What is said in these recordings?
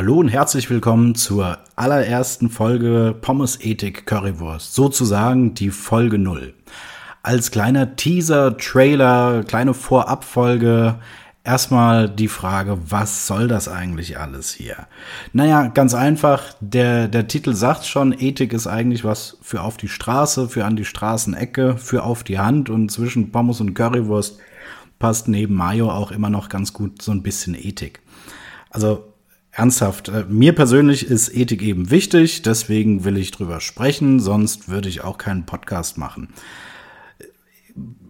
Hallo und herzlich willkommen zur allerersten Folge Pommes Ethik Currywurst, sozusagen die Folge 0. Als kleiner Teaser, Trailer, kleine Vorabfolge erstmal die Frage, was soll das eigentlich alles hier? Naja, ganz einfach, der, der Titel sagt schon, Ethik ist eigentlich was für auf die Straße, für an die Straßenecke, für auf die Hand und zwischen Pommes und Currywurst passt neben Mayo auch immer noch ganz gut so ein bisschen Ethik. Also ernsthaft, äh, mir persönlich ist Ethik eben wichtig, deswegen will ich drüber sprechen, sonst würde ich auch keinen Podcast machen.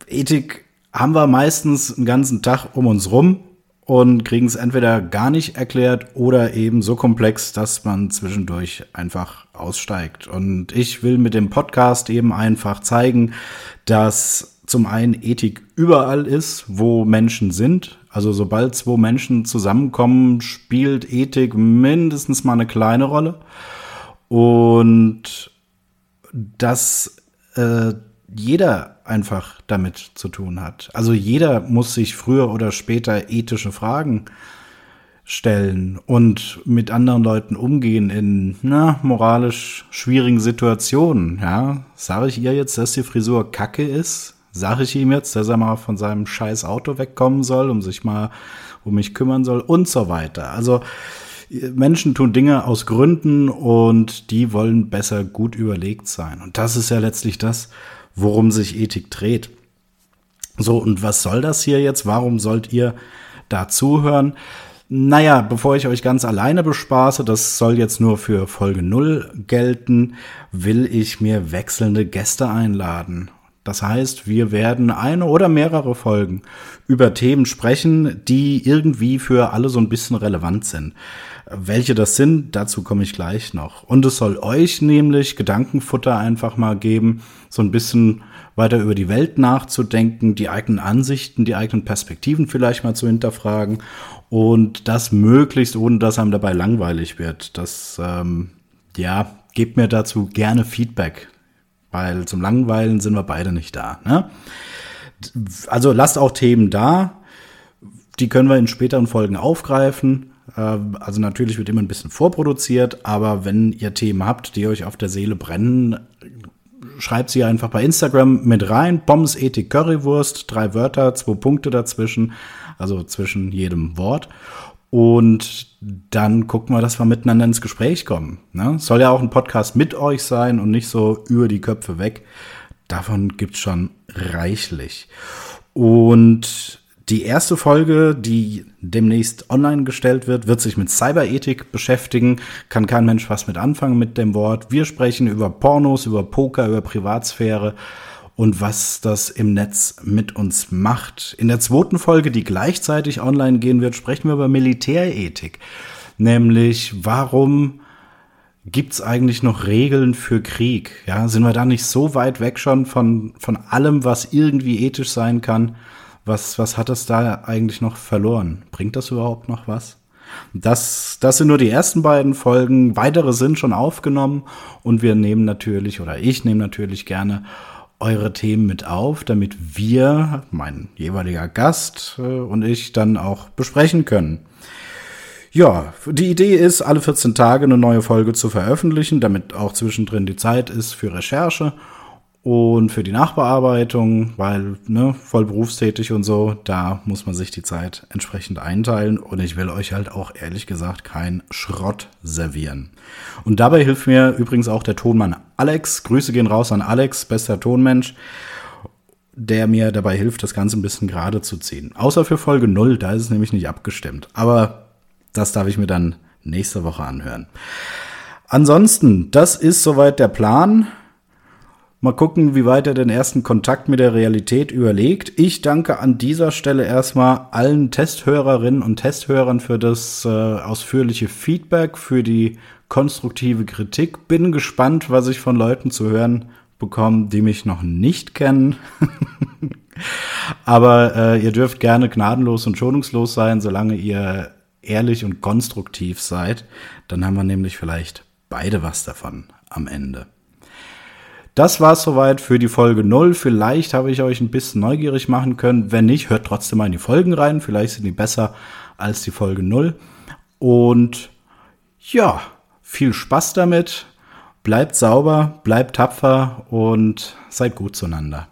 Ethik haben wir meistens einen ganzen Tag um uns rum und kriegen es entweder gar nicht erklärt oder eben so komplex, dass man zwischendurch einfach aussteigt. Und ich will mit dem Podcast eben einfach zeigen, dass zum einen Ethik überall ist, wo Menschen sind. Also sobald zwei Menschen zusammenkommen, spielt Ethik mindestens mal eine kleine Rolle. Und dass äh, jeder einfach damit zu tun hat. Also jeder muss sich früher oder später ethische Fragen stellen und mit anderen Leuten umgehen in na, moralisch schwierigen Situationen. Ja, sage ich ihr jetzt, dass die Frisur kacke ist? Sage ich ihm jetzt, dass er mal von seinem scheiß Auto wegkommen soll, um sich mal um mich kümmern soll und so weiter. Also Menschen tun Dinge aus Gründen und die wollen besser gut überlegt sein. Und das ist ja letztlich das, worum sich Ethik dreht. So, und was soll das hier jetzt? Warum sollt ihr da zuhören? Naja, bevor ich euch ganz alleine bespaße, das soll jetzt nur für Folge 0 gelten, will ich mir wechselnde Gäste einladen. Das heißt, wir werden eine oder mehrere Folgen über Themen sprechen, die irgendwie für alle so ein bisschen relevant sind. Welche das sind, dazu komme ich gleich noch. Und es soll euch nämlich Gedankenfutter einfach mal geben, so ein bisschen weiter über die Welt nachzudenken, die eigenen Ansichten, die eigenen Perspektiven vielleicht mal zu hinterfragen und das möglichst, ohne dass einem dabei langweilig wird. Das, ähm, ja, gebt mir dazu gerne Feedback, weil zum Langweilen sind wir beide nicht da. Ne? Also lasst auch Themen da, die können wir in späteren Folgen aufgreifen. Ähm, also natürlich wird immer ein bisschen vorproduziert, aber wenn ihr Themen habt, die euch auf der Seele brennen, schreibt sie einfach bei Instagram mit rein. Pommes, Ethik, Currywurst, drei Wörter, zwei Punkte dazwischen, also zwischen jedem Wort. Und dann gucken wir, dass wir miteinander ins Gespräch kommen. Ne? Soll ja auch ein Podcast mit euch sein und nicht so über die Köpfe weg. Davon gibt's schon reichlich. Und die erste Folge, die demnächst online gestellt wird, wird sich mit Cyberethik beschäftigen. Kann kein Mensch was mit anfangen mit dem Wort. Wir sprechen über Pornos, über Poker, über Privatsphäre und was das im Netz mit uns macht. In der zweiten Folge, die gleichzeitig online gehen wird, sprechen wir über Militärethik. Nämlich, warum gibt's eigentlich noch Regeln für Krieg? Ja, sind wir da nicht so weit weg schon von, von allem, was irgendwie ethisch sein kann? Was, was hat es da eigentlich noch verloren? Bringt das überhaupt noch was? Das, das sind nur die ersten beiden Folgen. Weitere sind schon aufgenommen und wir nehmen natürlich oder ich nehme natürlich gerne eure Themen mit auf, damit wir, mein jeweiliger Gast äh, und ich dann auch besprechen können. Ja, die Idee ist, alle 14 Tage eine neue Folge zu veröffentlichen, damit auch zwischendrin die Zeit ist für Recherche und für die Nachbearbeitung, weil ne, voll berufstätig und so, da muss man sich die Zeit entsprechend einteilen. Und ich will euch halt auch ehrlich gesagt kein Schrott servieren. Und dabei hilft mir übrigens auch der Tonmann Alex. Grüße gehen raus an Alex, bester Tonmensch, der mir dabei hilft, das Ganze ein bisschen gerade zu ziehen. Außer für Folge 0, da ist es nämlich nicht abgestimmt. Aber das darf ich mir dann nächste Woche anhören. Ansonsten, das ist soweit der Plan. Mal gucken, wie weit er den ersten Kontakt mit der Realität überlegt. Ich danke an dieser Stelle erstmal allen Testhörerinnen und Testhörern für das äh, ausführliche Feedback, für die konstruktive Kritik. Bin gespannt, was ich von Leuten zu hören bekomme, die mich noch nicht kennen. Aber äh, ihr dürft gerne gnadenlos und schonungslos sein, solange ihr ehrlich und konstruktiv seid. Dann haben wir nämlich vielleicht beide was davon am Ende. Das war es soweit für die Folge 0. Vielleicht habe ich euch ein bisschen neugierig machen können. Wenn nicht, hört trotzdem mal in die Folgen rein. Vielleicht sind die besser als die Folge 0. Und Ja, viel Spaß damit. Bleibt sauber, bleibt tapfer und seid gut zueinander.